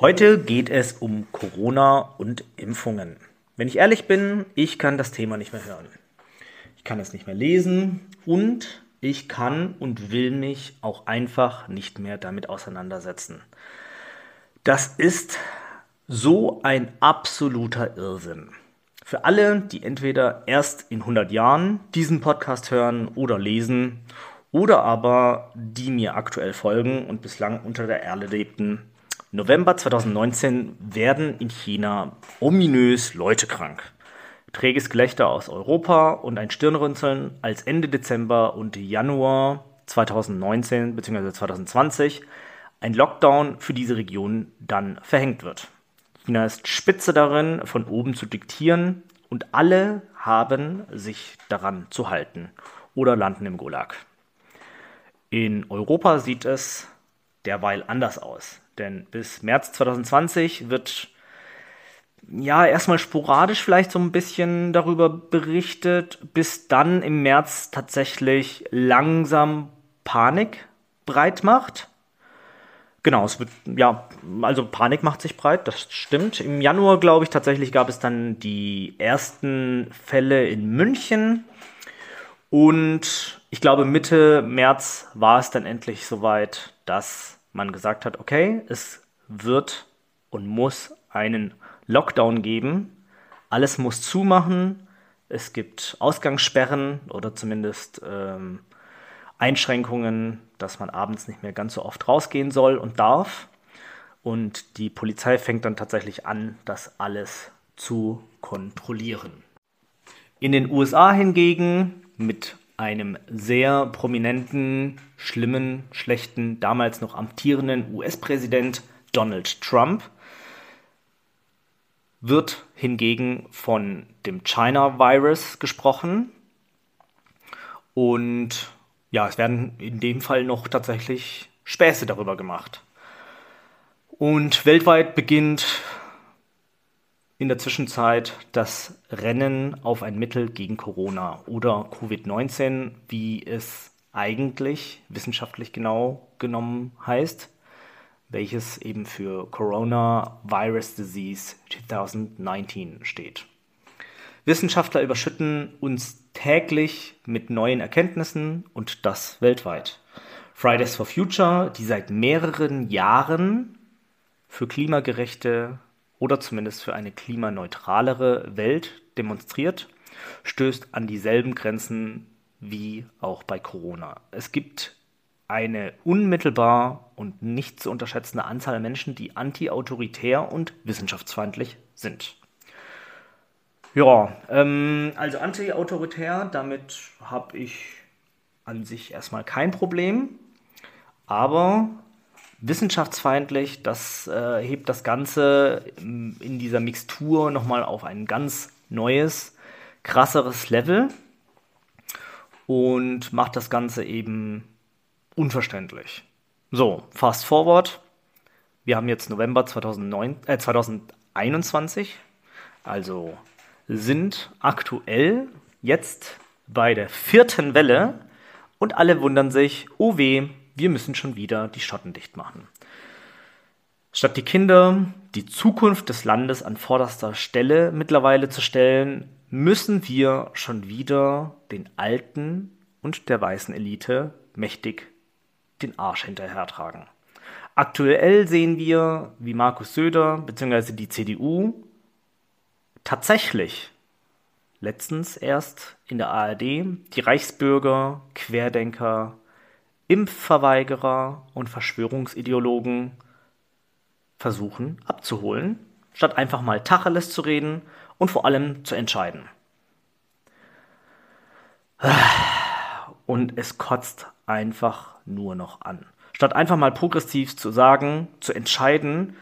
Heute geht es um Corona und Impfungen. Wenn ich ehrlich bin, ich kann das Thema nicht mehr hören. Ich kann es nicht mehr lesen und ich kann und will mich auch einfach nicht mehr damit auseinandersetzen. Das ist so ein absoluter Irrsinn. Für alle, die entweder erst in 100 Jahren diesen Podcast hören oder lesen oder aber die mir aktuell folgen und bislang unter der Erde lebten, November 2019 werden in China ominös Leute krank. Träges Gelächter aus Europa und ein Stirnrunzeln, als Ende Dezember und Januar 2019 bzw. 2020 ein Lockdown für diese Region dann verhängt wird. China ist spitze darin, von oben zu diktieren und alle haben sich daran zu halten oder landen im Gulag. In Europa sieht es derweil anders aus. Denn bis März 2020 wird ja erstmal sporadisch vielleicht so ein bisschen darüber berichtet, bis dann im März tatsächlich langsam Panik breit macht. Genau, es wird, ja, also Panik macht sich breit, das stimmt. Im Januar, glaube ich, tatsächlich gab es dann die ersten Fälle in München. Und ich glaube, Mitte März war es dann endlich soweit, dass man gesagt hat, okay, es wird und muss einen Lockdown geben. Alles muss zumachen. Es gibt Ausgangssperren oder zumindest ähm, Einschränkungen, dass man abends nicht mehr ganz so oft rausgehen soll und darf. Und die Polizei fängt dann tatsächlich an, das alles zu kontrollieren. In den USA hingegen mit einem sehr prominenten, schlimmen, schlechten, damals noch amtierenden US-Präsident Donald Trump wird hingegen von dem China-Virus gesprochen. Und ja, es werden in dem Fall noch tatsächlich Späße darüber gemacht. Und weltweit beginnt in der Zwischenzeit das Rennen auf ein Mittel gegen Corona oder Covid-19, wie es eigentlich wissenschaftlich genau genommen heißt, welches eben für Corona Virus Disease 2019 steht. Wissenschaftler überschütten uns täglich mit neuen Erkenntnissen und das weltweit. Fridays for Future, die seit mehreren Jahren für klimagerechte oder zumindest für eine klimaneutralere Welt demonstriert, stößt an dieselben Grenzen wie auch bei Corona. Es gibt eine unmittelbar und nicht zu unterschätzende Anzahl Menschen, die anti-autoritär und wissenschaftsfeindlich sind. Ja, ähm, also anti-autoritär, damit habe ich an sich erstmal kein Problem. Aber wissenschaftsfeindlich. Das äh, hebt das Ganze in dieser Mixtur nochmal auf ein ganz neues, krasseres Level und macht das Ganze eben unverständlich. So, fast forward. Wir haben jetzt November 2009, äh, 2021, also sind aktuell jetzt bei der vierten Welle und alle wundern sich, oh weh, wir müssen schon wieder die Schotten dicht machen. Statt die Kinder, die Zukunft des Landes an vorderster Stelle mittlerweile zu stellen, müssen wir schon wieder den Alten und der weißen Elite mächtig den Arsch hinterher tragen. Aktuell sehen wir, wie Markus Söder bzw. die CDU tatsächlich letztens erst in der ARD die Reichsbürger, Querdenker, Impfverweigerer und Verschwörungsideologen versuchen abzuholen, statt einfach mal Tacheles zu reden und vor allem zu entscheiden. Und es kotzt einfach nur noch an. Statt einfach mal progressiv zu sagen, zu entscheiden,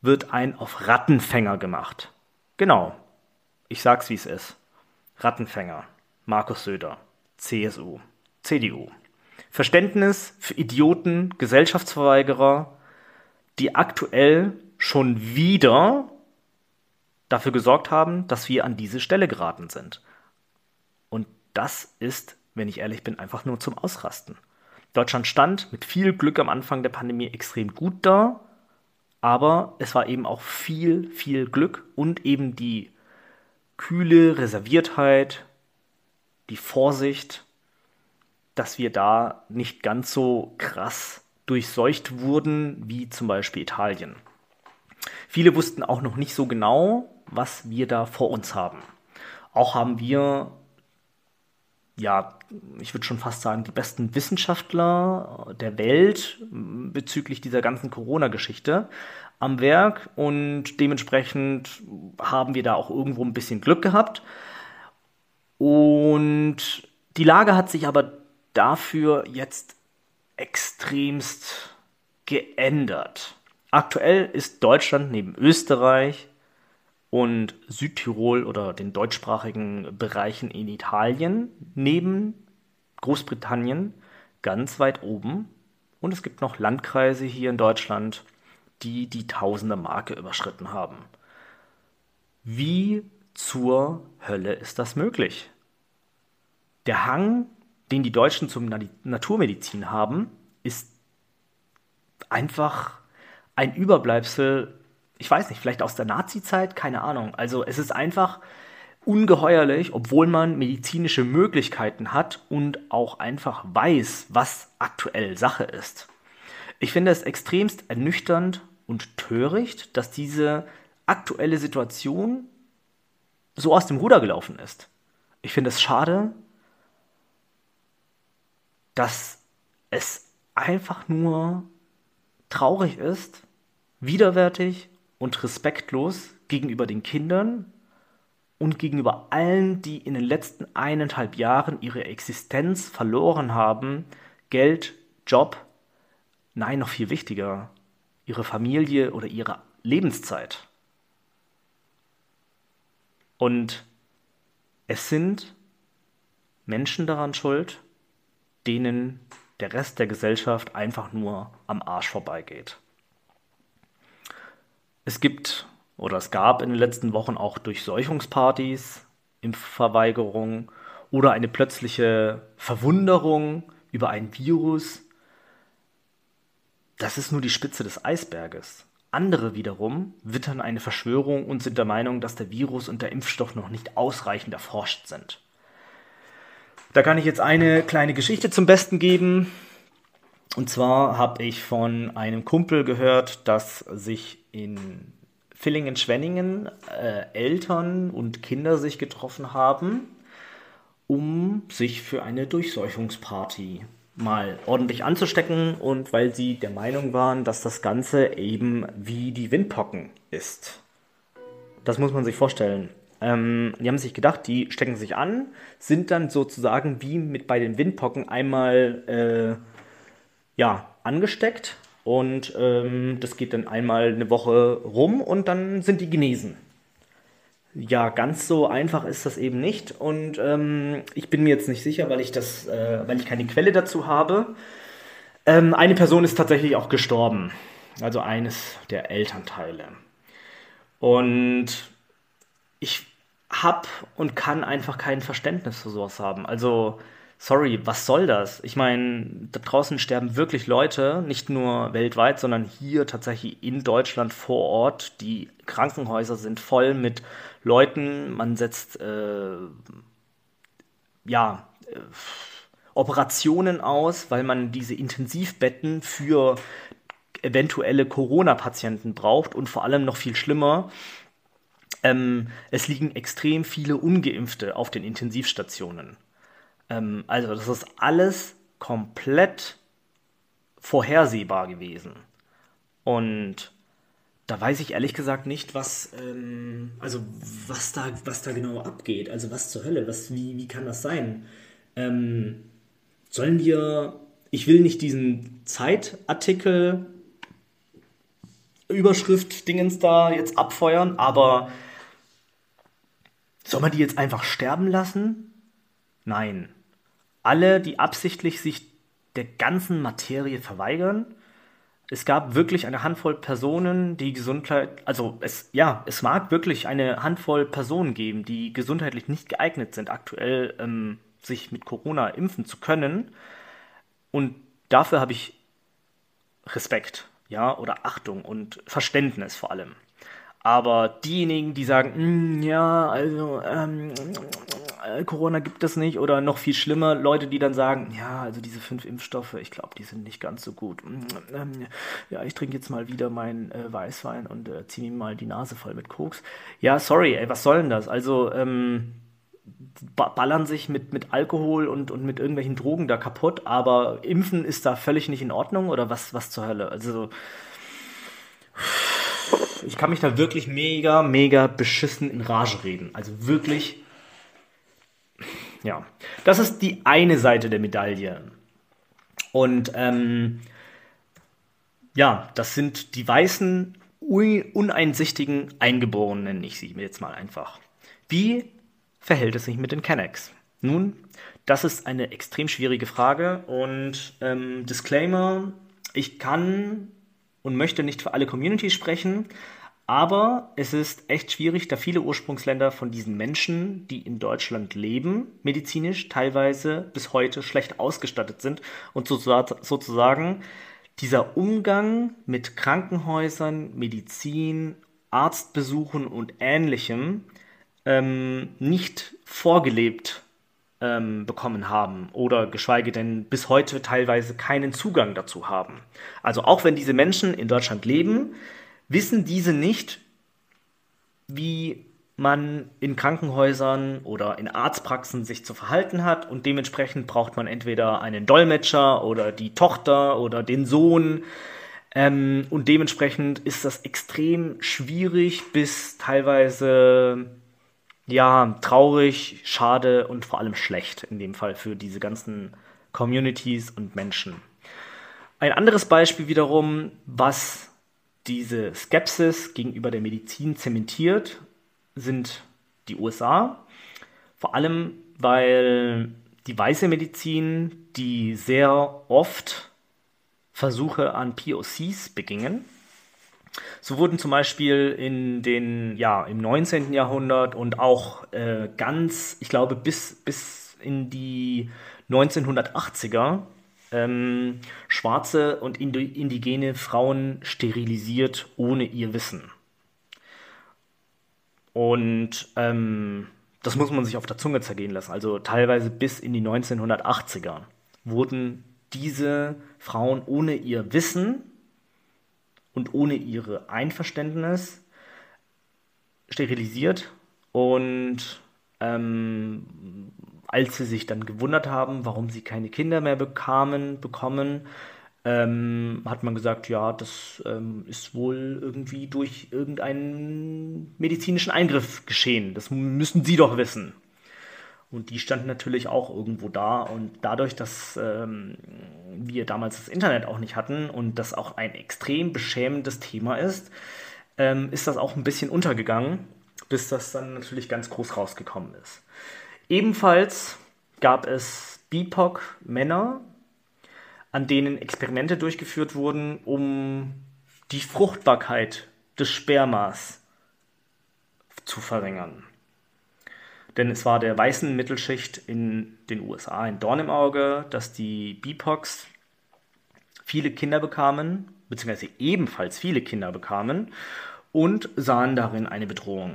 wird ein auf Rattenfänger gemacht. Genau. Ich sag's wie es ist. Rattenfänger. Markus Söder. CSU. CDU. Verständnis für Idioten, Gesellschaftsverweigerer, die aktuell schon wieder dafür gesorgt haben, dass wir an diese Stelle geraten sind. Und das ist, wenn ich ehrlich bin, einfach nur zum Ausrasten. Deutschland stand mit viel Glück am Anfang der Pandemie extrem gut da, aber es war eben auch viel, viel Glück und eben die kühle Reserviertheit, die Vorsicht, dass wir da nicht ganz so krass durchseucht wurden wie zum Beispiel Italien. Viele wussten auch noch nicht so genau, was wir da vor uns haben. Auch haben wir, ja, ich würde schon fast sagen, die besten Wissenschaftler der Welt bezüglich dieser ganzen Corona-Geschichte am Werk und dementsprechend haben wir da auch irgendwo ein bisschen Glück gehabt. Und die Lage hat sich aber dafür jetzt extremst geändert. Aktuell ist Deutschland neben Österreich und Südtirol oder den deutschsprachigen Bereichen in Italien neben Großbritannien ganz weit oben. Und es gibt noch Landkreise hier in Deutschland, die die tausende Marke überschritten haben. Wie zur Hölle ist das möglich? Der Hang, den die Deutschen zum Naturmedizin haben, ist einfach ein Überbleibsel, ich weiß nicht, vielleicht aus der Nazi-Zeit, keine Ahnung. Also es ist einfach ungeheuerlich, obwohl man medizinische Möglichkeiten hat und auch einfach weiß, was aktuell Sache ist. Ich finde es extremst ernüchternd und töricht, dass diese aktuelle Situation so aus dem Ruder gelaufen ist. Ich finde es schade, dass es einfach nur traurig ist, widerwärtig und respektlos gegenüber den Kindern und gegenüber allen, die in den letzten eineinhalb Jahren ihre Existenz verloren haben, Geld, Job, nein, noch viel wichtiger, ihre Familie oder ihre Lebenszeit. Und es sind Menschen daran schuld, denen der Rest der Gesellschaft einfach nur am Arsch vorbeigeht. Es gibt oder es gab in den letzten Wochen auch Durchseuchungspartys, Impfverweigerung oder eine plötzliche Verwunderung über ein Virus. Das ist nur die Spitze des Eisberges. Andere wiederum wittern eine Verschwörung und sind der Meinung, dass der Virus und der Impfstoff noch nicht ausreichend erforscht sind. Da kann ich jetzt eine kleine Geschichte zum Besten geben. Und zwar habe ich von einem Kumpel gehört, dass sich in Villingen-Schwenningen äh, Eltern und Kinder sich getroffen haben, um sich für eine Durchseuchungsparty mal ordentlich anzustecken und weil sie der Meinung waren, dass das Ganze eben wie die Windpocken ist. Das muss man sich vorstellen. Ähm, die haben sich gedacht, die stecken sich an, sind dann sozusagen wie mit bei den Windpocken einmal äh, ja, angesteckt und ähm, das geht dann einmal eine Woche rum und dann sind die genesen. Ja, ganz so einfach ist das eben nicht und ähm, ich bin mir jetzt nicht sicher, weil ich das, äh, weil ich keine Quelle dazu habe. Ähm, eine Person ist tatsächlich auch gestorben, also eines der Elternteile. Und ich habe und kann einfach kein Verständnis für sowas haben. Also, sorry, was soll das? Ich meine, da draußen sterben wirklich Leute, nicht nur weltweit, sondern hier tatsächlich in Deutschland vor Ort. Die Krankenhäuser sind voll mit Leuten. Man setzt, äh, ja, äh, Operationen aus, weil man diese Intensivbetten für eventuelle Corona-Patienten braucht und vor allem noch viel schlimmer, ähm, es liegen extrem viele ungeimpfte auf den Intensivstationen. Ähm, also das ist alles komplett vorhersehbar gewesen. Und da weiß ich ehrlich gesagt nicht, was, ähm, also was da, was da genau abgeht. Also was zur Hölle, was, wie, wie kann das sein? Ähm, sollen wir, ich will nicht diesen Zeitartikel Überschrift-Dingens da jetzt abfeuern, aber soll man die jetzt einfach sterben lassen? Nein. Alle, die absichtlich sich der ganzen Materie verweigern, es gab wirklich eine Handvoll Personen, die Gesundheit, also es, ja, es mag wirklich eine Handvoll Personen geben, die gesundheitlich nicht geeignet sind, aktuell ähm, sich mit Corona impfen zu können. Und dafür habe ich Respekt, ja, oder Achtung und Verständnis vor allem. Aber diejenigen, die sagen, hm, ja, also ähm, äh, Corona gibt es nicht oder noch viel schlimmer, Leute, die dann sagen, ja, also diese fünf Impfstoffe, ich glaube, die sind nicht ganz so gut. Hm, ähm, ja, ich trinke jetzt mal wieder meinen äh, Weißwein und äh, ziehe mir mal die Nase voll mit Koks. Ja, sorry, ey, was soll denn das? Also, ähm, ballern sich mit, mit Alkohol und, und mit irgendwelchen Drogen da kaputt, aber Impfen ist da völlig nicht in Ordnung oder was, was zur Hölle? Also, ich kann mich da wirklich mega, mega beschissen in Rage reden. Also wirklich, ja. Das ist die eine Seite der Medaille. Und ähm, ja, das sind die weißen, uneinsichtigen Eingeborenen, nenne ich sie jetzt mal einfach. Wie verhält es sich mit den Kennex? Nun, das ist eine extrem schwierige Frage und ähm, Disclaimer, ich kann und möchte nicht für alle Communities sprechen, aber es ist echt schwierig, da viele Ursprungsländer von diesen Menschen, die in Deutschland leben, medizinisch teilweise bis heute schlecht ausgestattet sind und sozusagen dieser Umgang mit Krankenhäusern, Medizin, Arztbesuchen und ähnlichem ähm, nicht vorgelebt ähm, bekommen haben oder geschweige denn bis heute teilweise keinen Zugang dazu haben. Also auch wenn diese Menschen in Deutschland leben, wissen diese nicht, wie man in Krankenhäusern oder in Arztpraxen sich zu verhalten hat und dementsprechend braucht man entweder einen Dolmetscher oder die Tochter oder den Sohn ähm, und dementsprechend ist das extrem schwierig bis teilweise ja traurig, schade und vor allem schlecht in dem Fall für diese ganzen Communities und Menschen. Ein anderes Beispiel wiederum, was diese Skepsis gegenüber der Medizin zementiert, sind die USA. Vor allem, weil die weiße Medizin, die sehr oft Versuche an POCs begingen. So wurden zum Beispiel in den, ja, im 19. Jahrhundert und auch äh, ganz, ich glaube, bis, bis in die 1980er ähm, schwarze und indigene Frauen sterilisiert ohne ihr Wissen. Und ähm, das muss man sich auf der Zunge zergehen lassen. Also teilweise bis in die 1980er wurden diese Frauen ohne ihr Wissen und ohne ihre Einverständnis sterilisiert und ähm, als sie sich dann gewundert haben, warum sie keine Kinder mehr bekamen, bekommen, ähm, hat man gesagt, ja, das ähm, ist wohl irgendwie durch irgendeinen medizinischen Eingriff geschehen. Das müssen Sie doch wissen. Und die standen natürlich auch irgendwo da. Und dadurch, dass ähm, wir damals das Internet auch nicht hatten und das auch ein extrem beschämendes Thema ist, ähm, ist das auch ein bisschen untergegangen, bis das dann natürlich ganz groß rausgekommen ist. Ebenfalls gab es BIPOC-Männer, an denen Experimente durchgeführt wurden, um die Fruchtbarkeit des Spermas zu verringern. Denn es war der weißen Mittelschicht in den USA ein Dorn im Auge, dass die BIPOCs viele Kinder bekamen, beziehungsweise ebenfalls viele Kinder bekamen und sahen darin eine Bedrohung.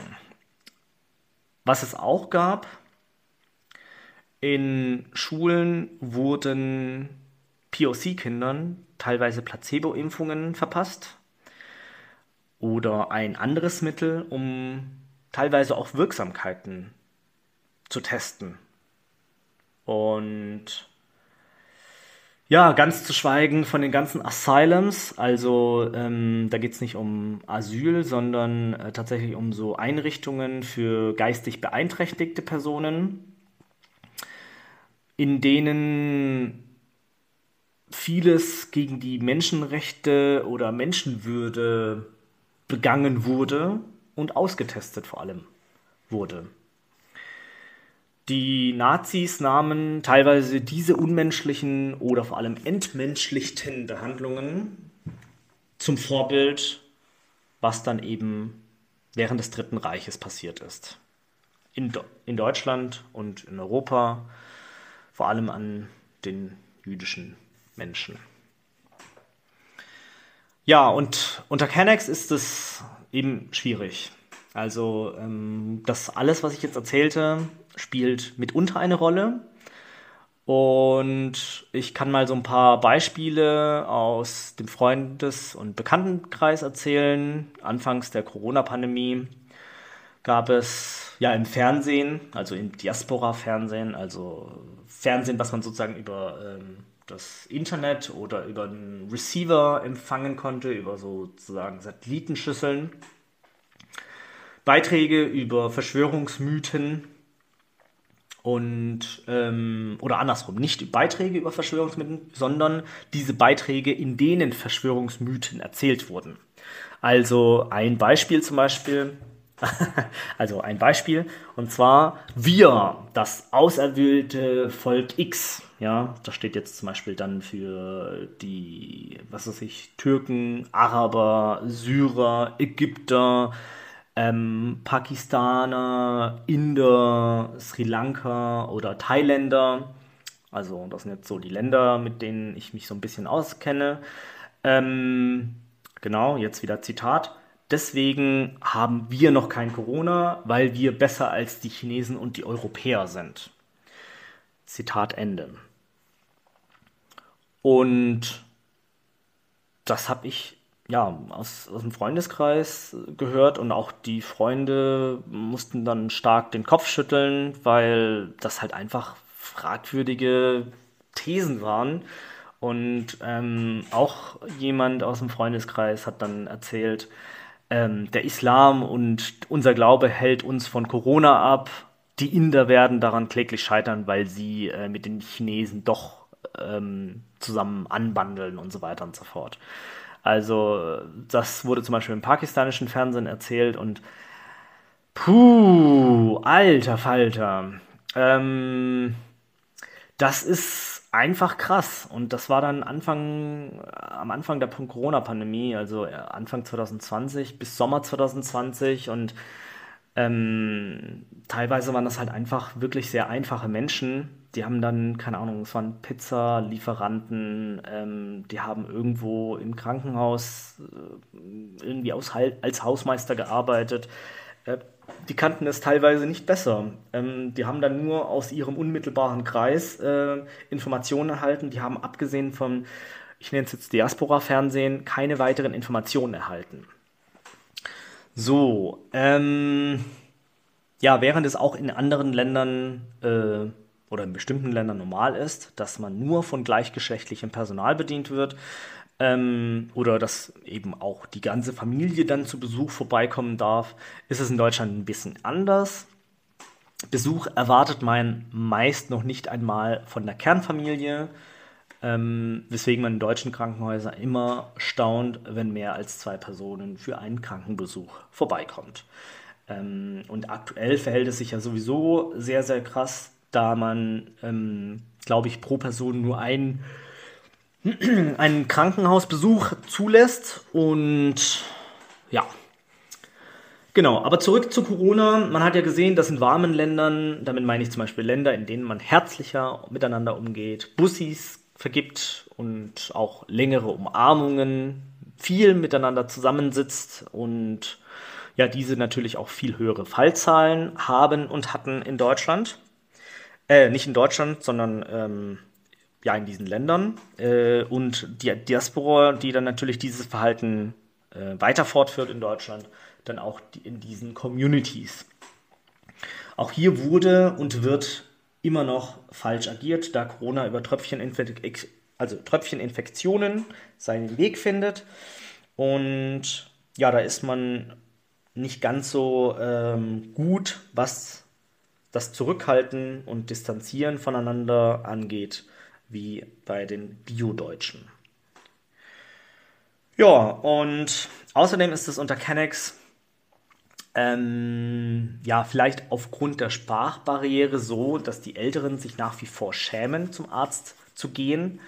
Was es auch gab, in Schulen wurden POC-Kindern teilweise Placebo-Impfungen verpasst oder ein anderes Mittel, um teilweise auch Wirksamkeiten zu testen. Und ja, ganz zu schweigen von den ganzen Asylums, also ähm, da geht es nicht um Asyl, sondern äh, tatsächlich um so Einrichtungen für geistig beeinträchtigte Personen, in denen vieles gegen die Menschenrechte oder Menschenwürde begangen wurde und ausgetestet vor allem wurde. Die Nazis nahmen teilweise diese unmenschlichen oder vor allem entmenschlichten Behandlungen zum Vorbild, was dann eben während des Dritten Reiches passiert ist. In, in Deutschland und in Europa, vor allem an den jüdischen Menschen. Ja, und unter Kennex ist es eben schwierig. Also ähm, das alles, was ich jetzt erzählte, spielt mitunter eine Rolle. Und ich kann mal so ein paar Beispiele aus dem Freundes- und Bekanntenkreis erzählen. Anfangs der Corona-Pandemie gab es ja im Fernsehen, also im Diaspora-Fernsehen, also Fernsehen, was man sozusagen über ähm, das Internet oder über einen Receiver empfangen konnte, über sozusagen Satellitenschüsseln. Beiträge über Verschwörungsmythen und ähm, oder andersrum, nicht Beiträge über Verschwörungsmythen, sondern diese Beiträge, in denen Verschwörungsmythen erzählt wurden. Also ein Beispiel zum Beispiel, also ein Beispiel, und zwar wir, das auserwählte Volk X. Ja, das steht jetzt zum Beispiel dann für die, was weiß ich, Türken, Araber, Syrer, Ägypter, ähm, Pakistaner, Inder, Sri Lanka oder Thailänder. Also das sind jetzt so die Länder, mit denen ich mich so ein bisschen auskenne. Ähm, genau, jetzt wieder Zitat. Deswegen haben wir noch kein Corona, weil wir besser als die Chinesen und die Europäer sind. Zitat Ende. Und das habe ich ja, aus, aus dem Freundeskreis gehört und auch die Freunde mussten dann stark den Kopf schütteln, weil das halt einfach fragwürdige Thesen waren. Und ähm, auch jemand aus dem Freundeskreis hat dann erzählt, ähm, der Islam und unser Glaube hält uns von Corona ab. Die Inder werden daran kläglich scheitern, weil sie äh, mit den Chinesen doch ähm, zusammen anbandeln und so weiter und so fort. Also das wurde zum Beispiel im pakistanischen Fernsehen erzählt und puh, alter Falter. Ähm, das ist einfach krass. Und das war dann Anfang, am Anfang der Corona-Pandemie, also Anfang 2020 bis Sommer 2020 und ähm, teilweise waren das halt einfach wirklich sehr einfache Menschen. Die haben dann, keine Ahnung, es waren Pizza-Lieferanten, ähm, die haben irgendwo im Krankenhaus äh, irgendwie aus, als Hausmeister gearbeitet. Äh, die kannten es teilweise nicht besser. Ähm, die haben dann nur aus ihrem unmittelbaren Kreis äh, Informationen erhalten. Die haben abgesehen von, ich nenne es jetzt Diaspora-Fernsehen, keine weiteren Informationen erhalten. So, ähm, ja, während es auch in anderen Ländern äh, oder in bestimmten Ländern normal ist, dass man nur von gleichgeschlechtlichem Personal bedient wird, ähm, oder dass eben auch die ganze Familie dann zu Besuch vorbeikommen darf, ist es in Deutschland ein bisschen anders. Besuch erwartet man meist noch nicht einmal von der Kernfamilie, ähm, weswegen man in deutschen Krankenhäusern immer staunt, wenn mehr als zwei Personen für einen Krankenbesuch vorbeikommt. Ähm, und aktuell verhält es sich ja sowieso sehr, sehr krass, da man, ähm, glaube ich, pro Person nur ein, einen Krankenhausbesuch zulässt. Und ja, Genau, aber zurück zu Corona. Man hat ja gesehen, dass in warmen Ländern, damit meine ich zum Beispiel Länder, in denen man herzlicher miteinander umgeht, Bussis vergibt und auch längere Umarmungen, viel miteinander zusammensitzt und ja, diese natürlich auch viel höhere Fallzahlen haben und hatten in Deutschland. Äh, nicht in Deutschland, sondern ähm, ja, in diesen Ländern. Äh, und die Diaspora, die dann natürlich dieses Verhalten äh, weiter fortführt in Deutschland, dann auch in diesen Communities. Auch hier wurde und wird immer noch falsch agiert, da Corona über Tröpfcheninfek also Tröpfcheninfektionen seinen Weg findet. Und ja, da ist man nicht ganz so ähm, gut, was das Zurückhalten und Distanzieren voneinander angeht, wie bei den Bio-Deutschen. Ja, und außerdem ist es unter Kennex ähm, ja, vielleicht aufgrund der Sprachbarriere so, dass die Älteren sich nach wie vor schämen, zum Arzt zu gehen,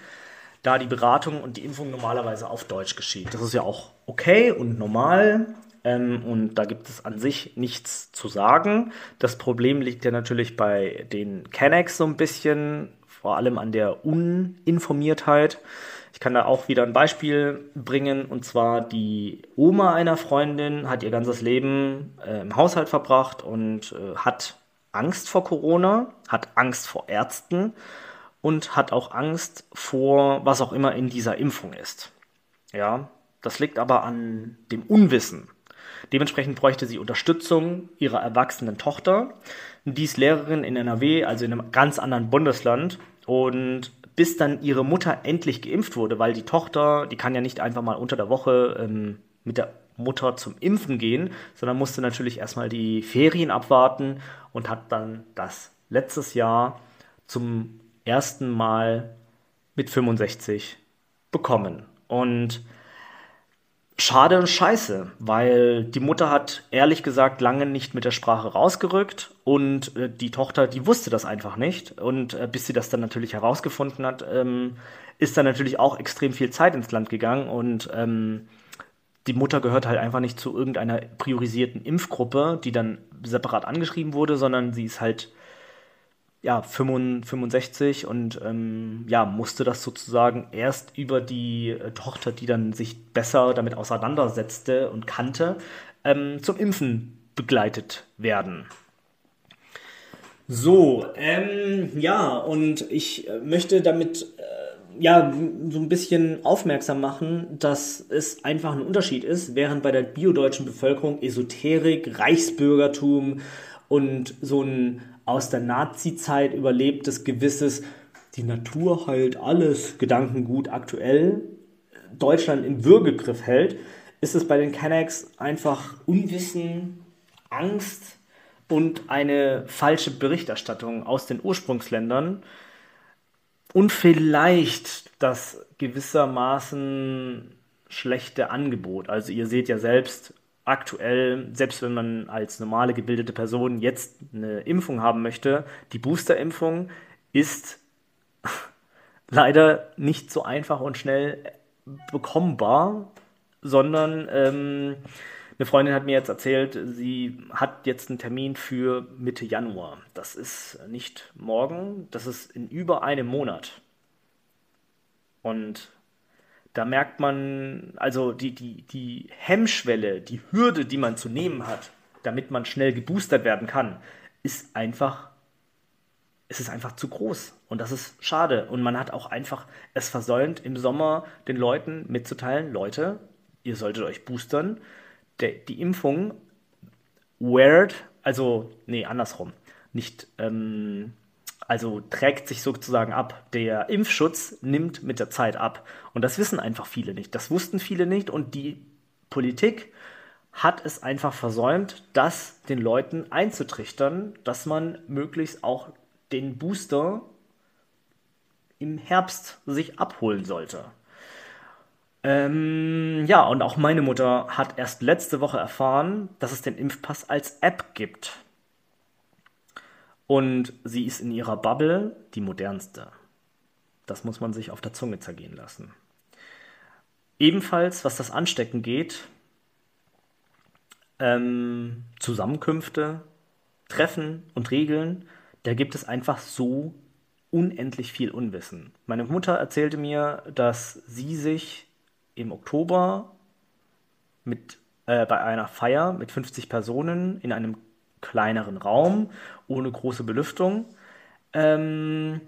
da die Beratung und die Impfung normalerweise auf Deutsch geschieht. Das ist ja auch okay und normal. Ähm, und da gibt es an sich nichts zu sagen. Das Problem liegt ja natürlich bei den Kennex so ein bisschen, vor allem an der Uninformiertheit. Ich kann da auch wieder ein Beispiel bringen, und zwar die Oma einer Freundin hat ihr ganzes Leben äh, im Haushalt verbracht und äh, hat Angst vor Corona, hat Angst vor Ärzten und hat auch Angst vor was auch immer in dieser Impfung ist. Ja, das liegt aber an dem Unwissen. Dementsprechend bräuchte sie Unterstützung ihrer erwachsenen Tochter. Die ist Lehrerin in NRW, also in einem ganz anderen Bundesland. Und bis dann ihre Mutter endlich geimpft wurde, weil die Tochter, die kann ja nicht einfach mal unter der Woche ähm, mit der Mutter zum Impfen gehen, sondern musste natürlich erstmal die Ferien abwarten und hat dann das letztes Jahr zum ersten Mal mit 65 bekommen. Und schade und scheiße, weil die Mutter hat ehrlich gesagt lange nicht mit der Sprache rausgerückt und äh, die Tochter, die wusste das einfach nicht. Und äh, bis sie das dann natürlich herausgefunden hat, ähm, ist dann natürlich auch extrem viel Zeit ins Land gegangen und ähm, die Mutter gehört halt einfach nicht zu irgendeiner priorisierten Impfgruppe, die dann separat angeschrieben wurde, sondern sie ist halt ja, 65 und ähm, ja, musste das sozusagen erst über die äh, Tochter, die dann sich besser damit auseinandersetzte und kannte, ähm, zum Impfen begleitet werden. So, ähm, ja, und ich äh, möchte damit äh, ja so ein bisschen aufmerksam machen, dass es einfach ein Unterschied ist, während bei der biodeutschen Bevölkerung Esoterik, Reichsbürgertum und so ein aus der Nazi-Zeit überlebtes gewisses, die Natur heilt alles, Gedankengut aktuell Deutschland im Würgegriff hält, ist es bei den Kennex einfach Unwissen, Angst und eine falsche Berichterstattung aus den Ursprungsländern und vielleicht das gewissermaßen schlechte Angebot. Also ihr seht ja selbst, aktuell, selbst wenn man als normale gebildete Person jetzt eine Impfung haben möchte, die Boosterimpfung ist leider nicht so einfach und schnell bekommbar, sondern ähm, eine Freundin hat mir jetzt erzählt, sie hat jetzt einen Termin für Mitte Januar. Das ist nicht morgen, das ist in über einem Monat. Und da merkt man, also die, die, die Hemmschwelle, die Hürde, die man zu nehmen hat, damit man schnell geboostert werden kann, ist einfach, es ist einfach zu groß. Und das ist schade. Und man hat auch einfach es versäumt, im Sommer den Leuten mitzuteilen, Leute, ihr solltet euch boostern. Der, die Impfung weird, also, nee, andersrum. Nicht, ähm, also trägt sich sozusagen ab. Der Impfschutz nimmt mit der Zeit ab. Und das wissen einfach viele nicht. Das wussten viele nicht. Und die Politik hat es einfach versäumt, das den Leuten einzutrichtern, dass man möglichst auch den Booster im Herbst sich abholen sollte. Ähm, ja, und auch meine Mutter hat erst letzte Woche erfahren, dass es den Impfpass als App gibt. Und sie ist in ihrer Bubble die modernste. Das muss man sich auf der Zunge zergehen lassen. Ebenfalls, was das Anstecken geht, ähm, Zusammenkünfte, Treffen und Regeln, da gibt es einfach so unendlich viel Unwissen. Meine Mutter erzählte mir, dass sie sich im Oktober mit, äh, bei einer Feier mit 50 Personen in einem kleineren Raum, ohne große Belüftung. Ähm,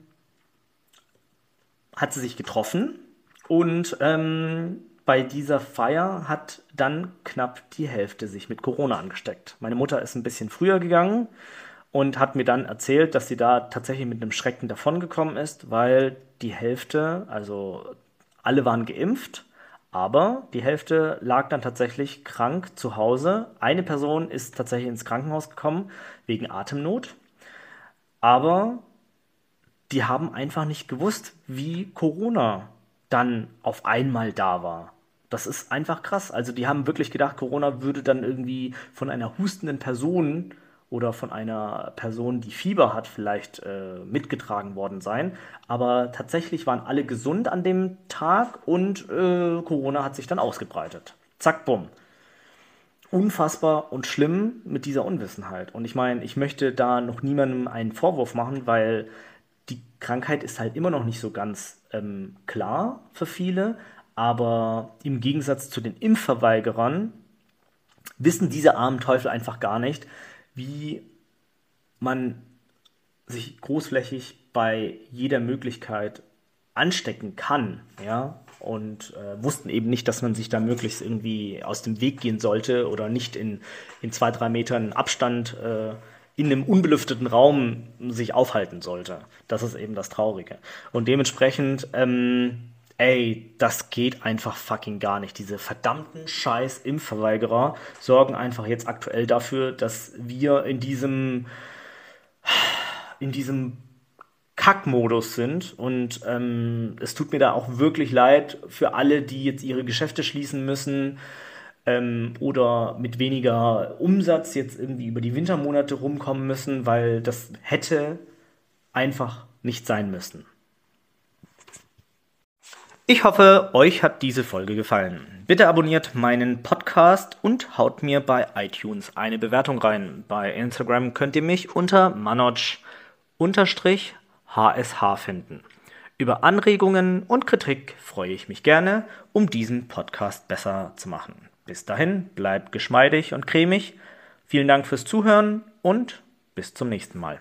hat sie sich getroffen und ähm, bei dieser Feier hat dann knapp die Hälfte sich mit Corona angesteckt. Meine Mutter ist ein bisschen früher gegangen und hat mir dann erzählt, dass sie da tatsächlich mit einem Schrecken davongekommen ist, weil die Hälfte, also alle waren geimpft, aber die Hälfte lag dann tatsächlich krank zu Hause. Eine Person ist tatsächlich ins Krankenhaus gekommen wegen Atemnot. Aber die haben einfach nicht gewusst, wie Corona dann auf einmal da war. Das ist einfach krass. Also die haben wirklich gedacht, Corona würde dann irgendwie von einer hustenden Person oder von einer Person, die Fieber hat, vielleicht äh, mitgetragen worden sein. Aber tatsächlich waren alle gesund an dem Tag und äh, Corona hat sich dann ausgebreitet. Zack, bumm. Unfassbar und schlimm mit dieser Unwissenheit. Und ich meine, ich möchte da noch niemandem einen Vorwurf machen, weil die Krankheit ist halt immer noch nicht so ganz ähm, klar für viele. Aber im Gegensatz zu den Impfverweigerern wissen diese armen Teufel einfach gar nicht, wie man sich großflächig bei jeder Möglichkeit anstecken kann, ja, und äh, wussten eben nicht, dass man sich da möglichst irgendwie aus dem Weg gehen sollte oder nicht in, in zwei, drei Metern Abstand äh, in einem unbelüfteten Raum sich aufhalten sollte. Das ist eben das Traurige. Und dementsprechend ähm, ey, das geht einfach fucking gar nicht. Diese verdammten scheiß Impfverweigerer sorgen einfach jetzt aktuell dafür, dass wir in diesem, in diesem Kackmodus sind. Und ähm, es tut mir da auch wirklich leid für alle, die jetzt ihre Geschäfte schließen müssen ähm, oder mit weniger Umsatz jetzt irgendwie über die Wintermonate rumkommen müssen, weil das hätte einfach nicht sein müssen. Ich hoffe, euch hat diese Folge gefallen. Bitte abonniert meinen Podcast und haut mir bei iTunes eine Bewertung rein. Bei Instagram könnt ihr mich unter manoj-hsh finden. Über Anregungen und Kritik freue ich mich gerne, um diesen Podcast besser zu machen. Bis dahin, bleibt geschmeidig und cremig. Vielen Dank fürs Zuhören und bis zum nächsten Mal.